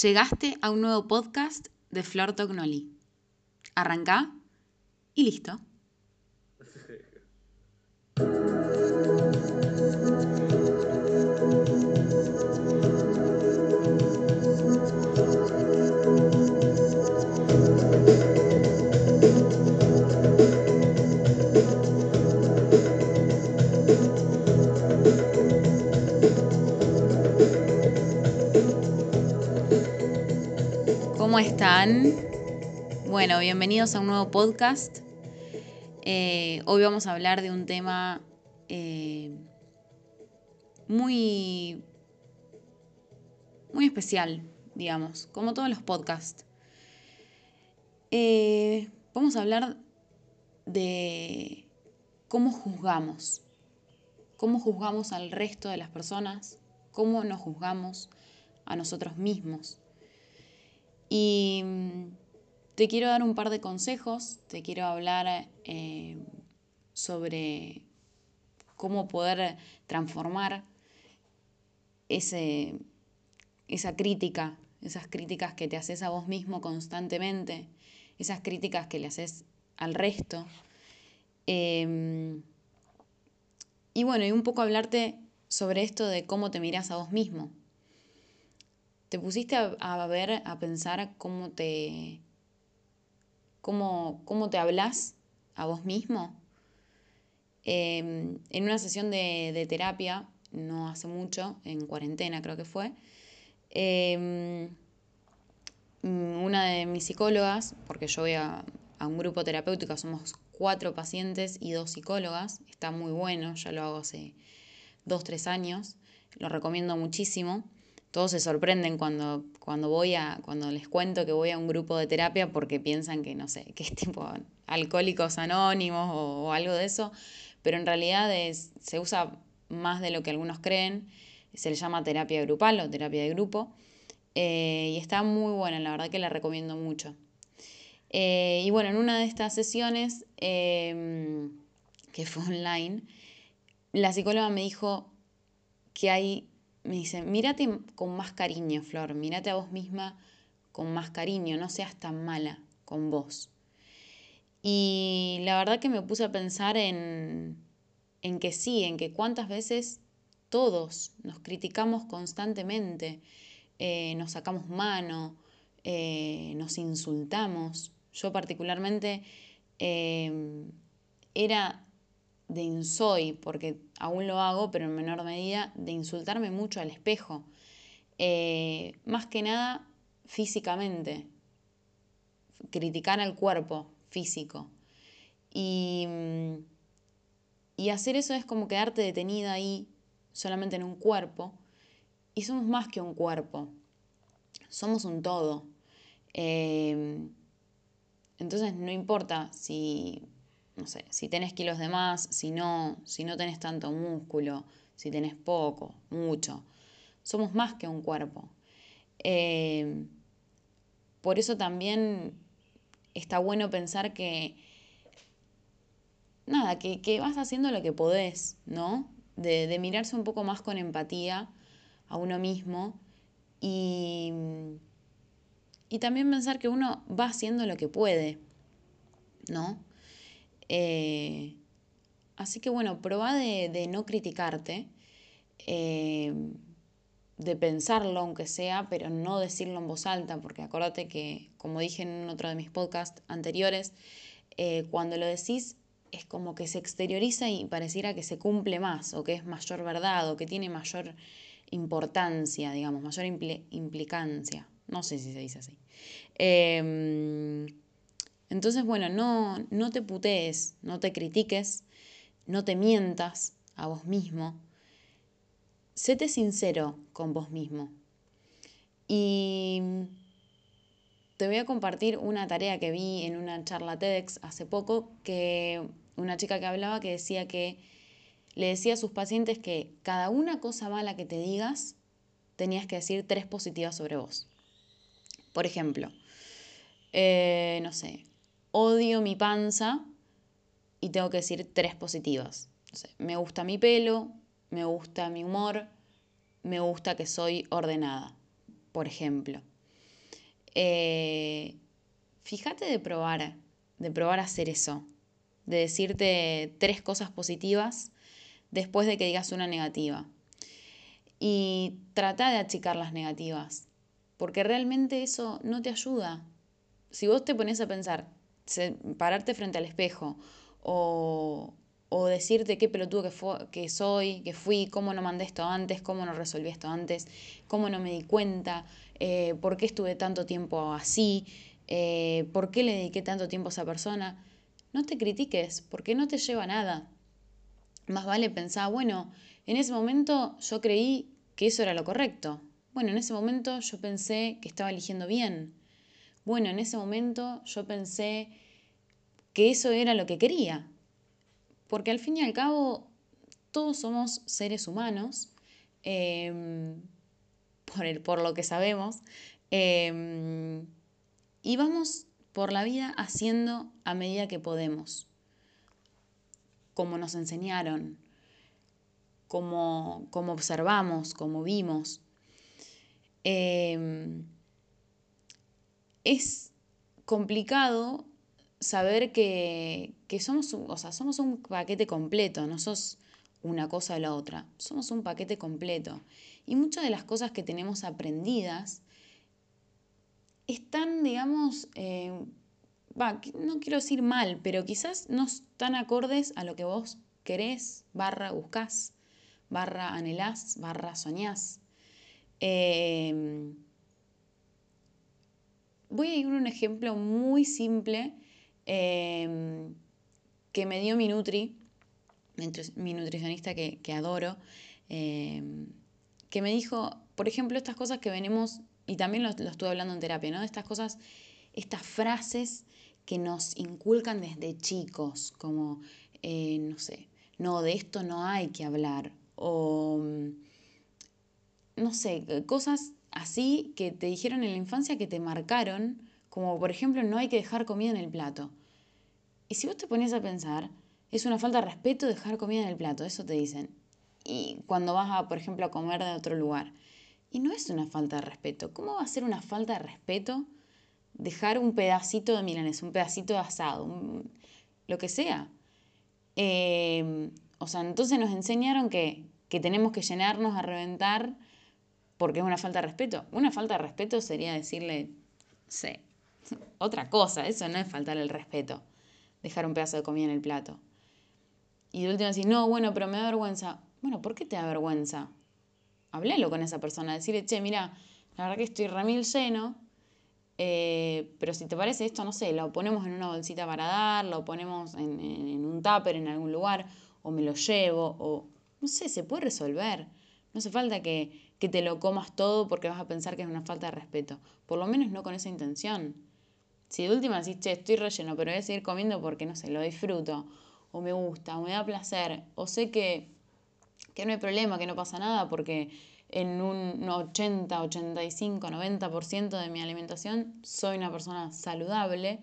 Llegaste a un nuevo podcast de Flor Tognoli. Arrancá y listo. ¿Cómo están? Bueno, bienvenidos a un nuevo podcast. Eh, hoy vamos a hablar de un tema eh, muy, muy especial, digamos, como todos los podcasts. Eh, vamos a hablar de cómo juzgamos, cómo juzgamos al resto de las personas, cómo nos juzgamos a nosotros mismos. Y mm, te quiero dar un par de consejos, te quiero hablar eh, sobre cómo poder transformar ese, esa crítica, esas críticas que te haces a vos mismo constantemente, esas críticas que le haces al resto. Em, y bueno, y un poco hablarte sobre esto de cómo te miras a vos mismo. ¿Te pusiste a, ver, a pensar cómo te, cómo, cómo te hablas a vos mismo? Em, en una sesión de, terapia, no hace mucho, en cuarentena creo que fue, em, una de mis psicólogas, porque yo voy a, a un grupo terapéutico, somos cuatro pacientes y dos psicólogas, está muy bueno, ya lo hago hace dos, tres años, lo recomiendo muchísimo todos se sorprenden cuando, cuando voy a, cuando les cuento que voy a un grupo de terapia porque piensan que, no sé, que es tipo alcohólicos anónimos o, algo de eso, pero en realidad es, se usa más de lo que algunos creen, se le llama terapia grupal o terapia de grupo, eh, y está muy buena, la verdad que la recomiendo mucho. Eh, y bueno, en una de estas sesiones, em, que fue online, la psicóloga me dijo que hay me dice, mírate con más cariño, Flor, mírate a vos misma con más cariño, no seas tan mala con vos. Y la verdad que me puse a pensar en, en que sí, en que cuántas veces todos nos criticamos constantemente, eh, nos sacamos mano, eh, nos insultamos. Yo particularmente eh, era de insoy, porque aún lo hago, pero en menor medida, de insultarme mucho al espejo. Eh, más que nada físicamente, criticar al cuerpo físico. Y, y hacer eso es como quedarte detenida ahí solamente en un cuerpo. Y somos más que un cuerpo, somos un todo. Eh, entonces no importa si no sé, si tenés kilos de más, si no, si no tenés tanto músculo, si tenés poco, mucho. Somos más que un cuerpo. Eh, por eso también está bueno pensar que, nada, que, vas haciendo lo que podés, ¿no? De, de, mirarse un poco más con empatía a uno mismo y, y también pensar que uno va haciendo lo que puede, ¿no? Eh, así que bueno, prueba de, no criticarte, eh, de pensarlo aunque sea, pero no decirlo en voz alta, porque acuérdate que, como dije en otro de mis podcasts anteriores, eh, cuando lo decís es como que se exterioriza y pareciera que se cumple más, o que es mayor verdad, o que tiene mayor importancia, digamos, mayor implicancia. No sé si se dice así. Em, entonces, bueno, no, no te putees, no te critiques, no te mientas a vos mismo. Séte sincero con vos mismo. Y te voy a compartir una tarea que vi en una charla TEDx hace poco, que una chica que hablaba que decía que le decía a sus pacientes que cada una cosa mala que te digas, tenías que decir tres positivas sobre vos. Por ejemplo, eh, no sé, odio mi panza y tengo que decir tres positivas. me gusta mi pelo, me gusta mi humor, me gusta que soy ordenada, por ejemplo. eh, fíjate de probar, de probar a hacer eso, de decirte tres cosas positivas después de que digas una negativa. Y trata de achicar las negativas, porque realmente eso no te ayuda. Si vos te pones a pensar, pararte frente al espejo o, o decirte qué pelotudo que, que soy, que fui, cómo no mandé esto antes, cómo no resolví esto antes, cómo no me di cuenta, eh, por qué estuve tanto tiempo así, eh, por qué le dediqué tanto tiempo a esa persona. No te critiques, porque no te lleva nada. Más vale pensar, bueno, en ese momento yo creí que eso era lo correcto. Bueno, en ese momento yo pensé que estaba eligiendo bien. Bueno, en ese momento yo pensé que eso era lo que quería. Porque al fin y al cabo, todos somos seres humanos, em, por, el, por lo que sabemos, em, y vamos por la vida haciendo a medida que podemos, como nos enseñaron, como, como observamos, como vimos. Em, es complicado saber que, somos, o sea, somos un paquete completo, no sos una cosa o la otra, somos un paquete completo. Y muchas de las cosas que tenemos aprendidas están, digamos, eh, no quiero decir mal, pero quizás no están acordes a lo que vos querés, barra buscás, barra anhelás, barra soñás. Em, voy a ir un ejemplo muy simple Em, que me dio mi Nutri, mi nutricionista que, adoro, em, que me dijo, por ejemplo, estas cosas que venimos, y también lo, estuve hablando en terapia, ¿no? Estas cosas, estas frases que nos inculcan desde chicos, como, eh, no sé, no, de esto no hay que hablar, o, no sé, cosas así que te dijeron en la infancia que te marcaron como por ejemplo no hay que dejar comida en el plato. Y si vos te pones a pensar, es una falta de respeto dejar comida en el plato, eso te dicen. Y cuando vas a, por ejemplo, a comer de otro lugar. Y no es una falta de respeto. ¿Cómo va a ser una falta de respeto dejar un pedacito de milanés, un pedacito de asado, lo que sea? Em, o sea, entonces nos enseñaron que, que tenemos que llenarnos a reventar porque es una falta de respeto. Una falta de respeto sería decirle, sé, otra cosa, eso no es faltar el respeto, dejar un pedazo de comida en el plato. Y de último decir, no, bueno, pero me da vergüenza. Bueno, ¿por qué te da vergüenza? Hablalo con esa persona, decirle, che, mira, la verdad que estoy remil lleno, eh, pero si te parece esto, no sé, lo ponemos en una bolsita para dar, lo ponemos en, en un tupper en algún lugar, o me lo llevo, o no sé, se puede resolver. No hace falta que, que, te lo comas todo porque vas a pensar que es una falta de respeto. Por lo menos no con esa intención. Si de última decís, che, estoy relleno, pero voy a seguir comiendo porque, no sé, lo disfruto, o me gusta, o me da placer, o sé que, que no hay problema, que no pasa nada, porque en un 80, 85, 90% de mi alimentación soy una persona saludable,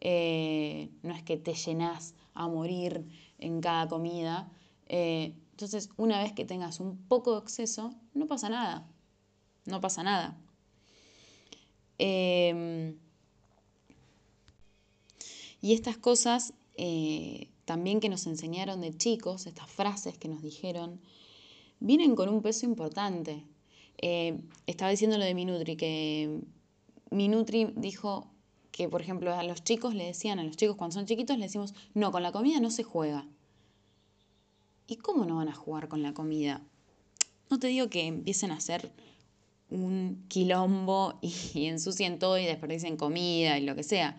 eh, no es que te llenas a morir en cada comida. Eh, entonces, una vez que tengas un poco de exceso, no pasa nada. No pasa nada. Eh, y estas cosas eh, también que nos enseñaron de chicos, estas frases que nos dijeron, vienen con un peso importante. Eh, estaba diciendo lo de Minutri, que Minutri dijo que, por ejemplo, a los chicos le decían, a los chicos cuando son chiquitos, le decimos, no, con la comida no se juega. ¿Y cómo no van a jugar con la comida? No te digo que empiecen a hacer un quilombo y, y ensucien todo y desperdicien comida y lo que sea.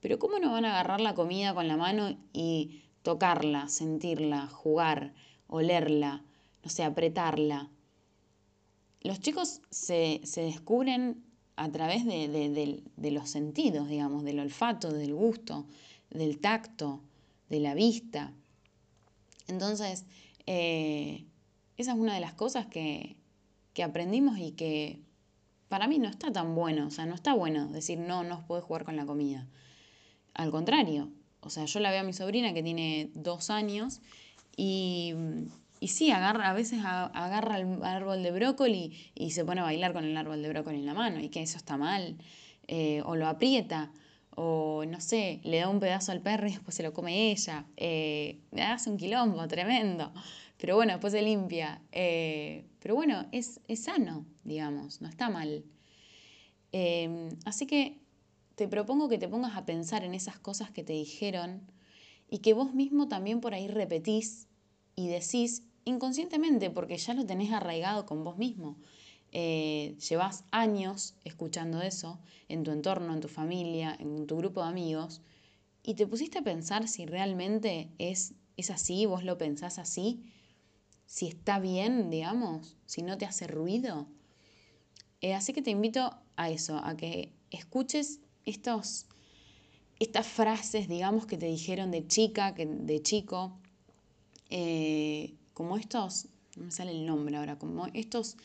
Pero ¿cómo no van a agarrar la comida con la mano y tocarla, sentirla, jugar, olerla, no sé, apretarla? Los chicos se, descubren a través de, los sentidos, digamos, del olfato, del gusto, del tacto, de la vista. Entonces, eh, esa es una de las cosas que, que aprendimos y que para mí no está tan bueno. O sea, no está bueno decir no, no puedes jugar con la comida. Al contrario, o sea, yo la veo a mi sobrina que tiene dos años y, y sí, agarra, a veces agarra el árbol de brócoli y se pone a bailar con el árbol de brócoli en la mano y que eso está mal. eh, o lo aprieta, o no sé, le da un pedazo al perro y después se lo come ella. Eh, hace un quilombo tremendo, pero bueno, después se limpia. Eh, pero bueno, es, es, sano, digamos, no está mal. Eh, así que te propongo que te pongas a pensar en esas cosas que te dijeron y que vos mismo también por ahí repetís y decís inconscientemente, porque ya lo tenés arraigado con vos mismo. Eh, llevas años escuchando eso en tu entorno, en tu familia, en tu grupo de amigos, y te pusiste a pensar si realmente es, es así, vos lo pensás así, si está bien, digamos, si no te hace ruido. Eh, así que te invito a eso, a que escuches estos, estas frases, digamos, que te dijeron de chica, que, de chico, eh, como estos, no me sale el nombre ahora, como estos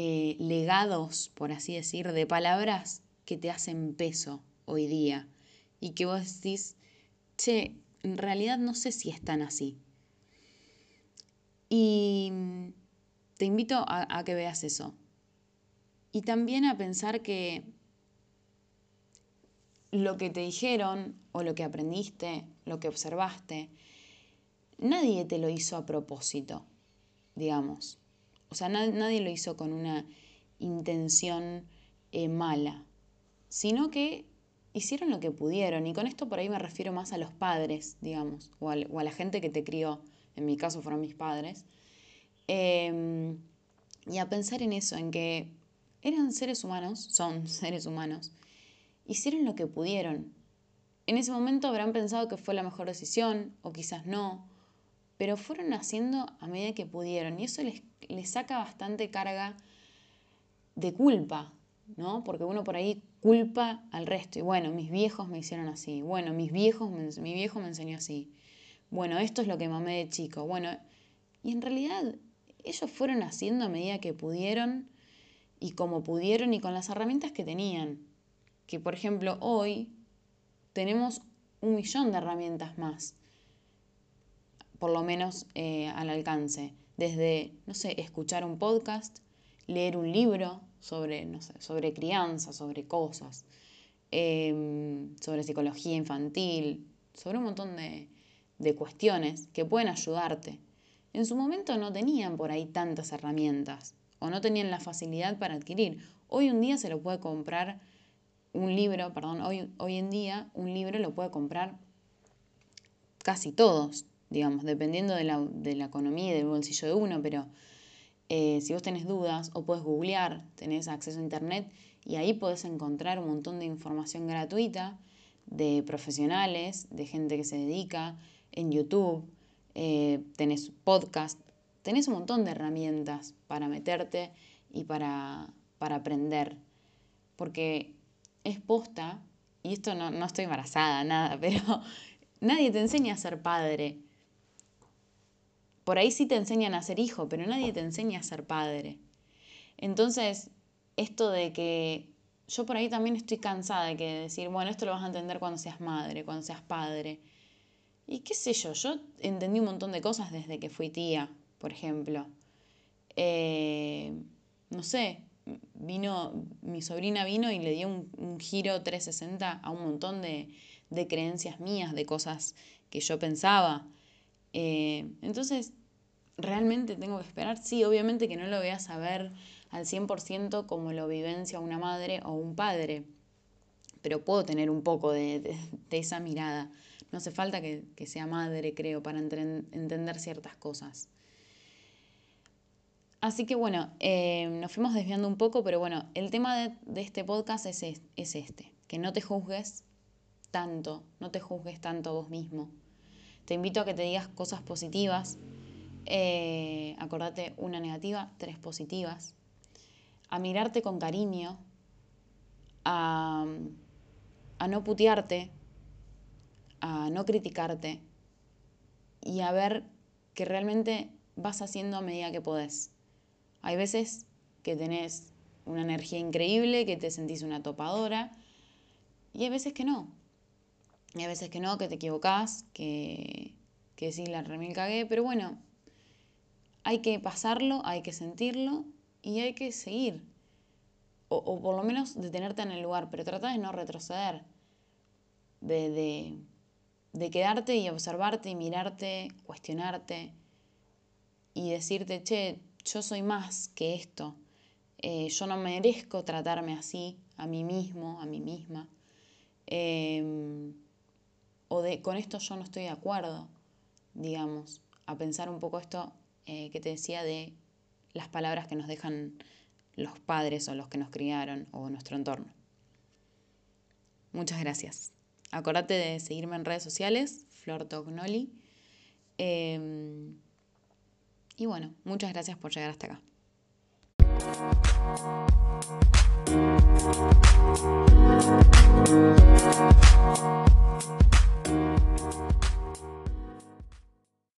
eh, legados, por así decir, de palabras que te hacen peso hoy día y que vos decís, che, en realidad no sé si están así. Y te invito a, a que veas eso. Y también a pensar que lo que te dijeron o lo que aprendiste, lo que observaste, nadie te lo hizo a propósito, digamos. O sea, nadie lo hizo con una intención eh, mala, sino que hicieron lo que pudieron. Y con esto por ahí me refiero más a los padres, digamos, o a, la gente que te crió. En mi caso fueron mis padres. Em, y a pensar en eso, en que eran seres humanos, son seres humanos, hicieron lo que pudieron. En ese momento habrán pensado que fue la mejor decisión, o quizás no, pero fueron haciendo a medida que pudieron y eso les, les saca bastante carga de culpa, ¿no? Porque uno por ahí culpa al resto y bueno, mis viejos me hicieron así, bueno, mis viejos, mi viejo me enseñó así, bueno, esto es lo que mamé de chico, bueno, y en realidad ellos fueron haciendo a medida que pudieron y como pudieron y con las herramientas que tenían, que por ejemplo hoy tenemos un millón de herramientas más por lo menos eh, al alcance. Desde, no sé, escuchar un podcast, leer un libro sobre, no sé, sobre crianza, sobre cosas, em, sobre psicología infantil, sobre un montón de, de cuestiones que pueden ayudarte. En su momento no tenían por ahí tantas herramientas o no tenían la facilidad para adquirir. Hoy un día se lo puede comprar un libro, perdón, hoy, hoy en día un libro lo puede comprar casi todos digamos, dependiendo de la, de la economía y del bolsillo de uno, pero eh, si vos tenés dudas o puedes googlear, tenés acceso a internet y ahí podés encontrar un montón de información gratuita de profesionales, de gente que se dedica, en YouTube, eh, tenés podcast, tenés un montón de herramientas para meterte y para, para aprender. Porque es posta, y esto no, no estoy embarazada, nada, pero nadie te enseña a ser padre. Por ahí sí te enseñan a ser hijo, pero nadie te enseña a ser padre. Entonces, esto de que yo por ahí también estoy cansada de que decir, bueno, esto lo vas a entender cuando seas madre, cuando seas padre. Y qué sé yo, yo entendí un montón de cosas desde que fui tía, por ejemplo. Eh, no sé, vino, mi sobrina vino y le dio un, giro 360 a un montón de, de, creencias mías, de cosas que yo pensaba. Eh, entonces, ¿realmente tengo que esperar? Sí, obviamente que no lo voy a saber al 100% como lo vivencia una madre o un padre, pero puedo tener un poco de, esa mirada. No hace falta que, sea madre, creo, para entender ciertas cosas. Así que bueno, eh, nos fuimos desviando un poco, pero bueno, el tema de, este podcast es, es este, que no te juzgues tanto, no te juzgues tanto vos mismo. Te invito a que te digas cosas positivas, eh, acordate una negativa, tres positivas. A mirarte con cariño, a, a no putearte, a no criticarte y a ver que realmente vas haciendo a medida que podés. Hay veces que tenés una energía increíble, que te sentís una topadora, y hay veces que no. Y hay veces que no, que te equivocás, que, que sí, la remil cagué, pero bueno, hay que pasarlo, hay que sentirlo y hay que seguir. o, por lo menos detenerte en el lugar, pero trata de no retroceder, de, de quedarte y observarte y mirarte, cuestionarte y decirte, che, yo soy más que esto, eh, yo no merezco tratarme así a mí mismo, a mí misma, em, o de con esto yo no estoy de acuerdo, digamos, a pensar un poco esto eh, que te decía de las palabras que nos dejan los padres o los que nos criaron o nuestro entorno. Muchas gracias. Acordate de seguirme en redes sociales, Flor Tognoli. Em, y bueno, muchas gracias por llegar hasta acá. you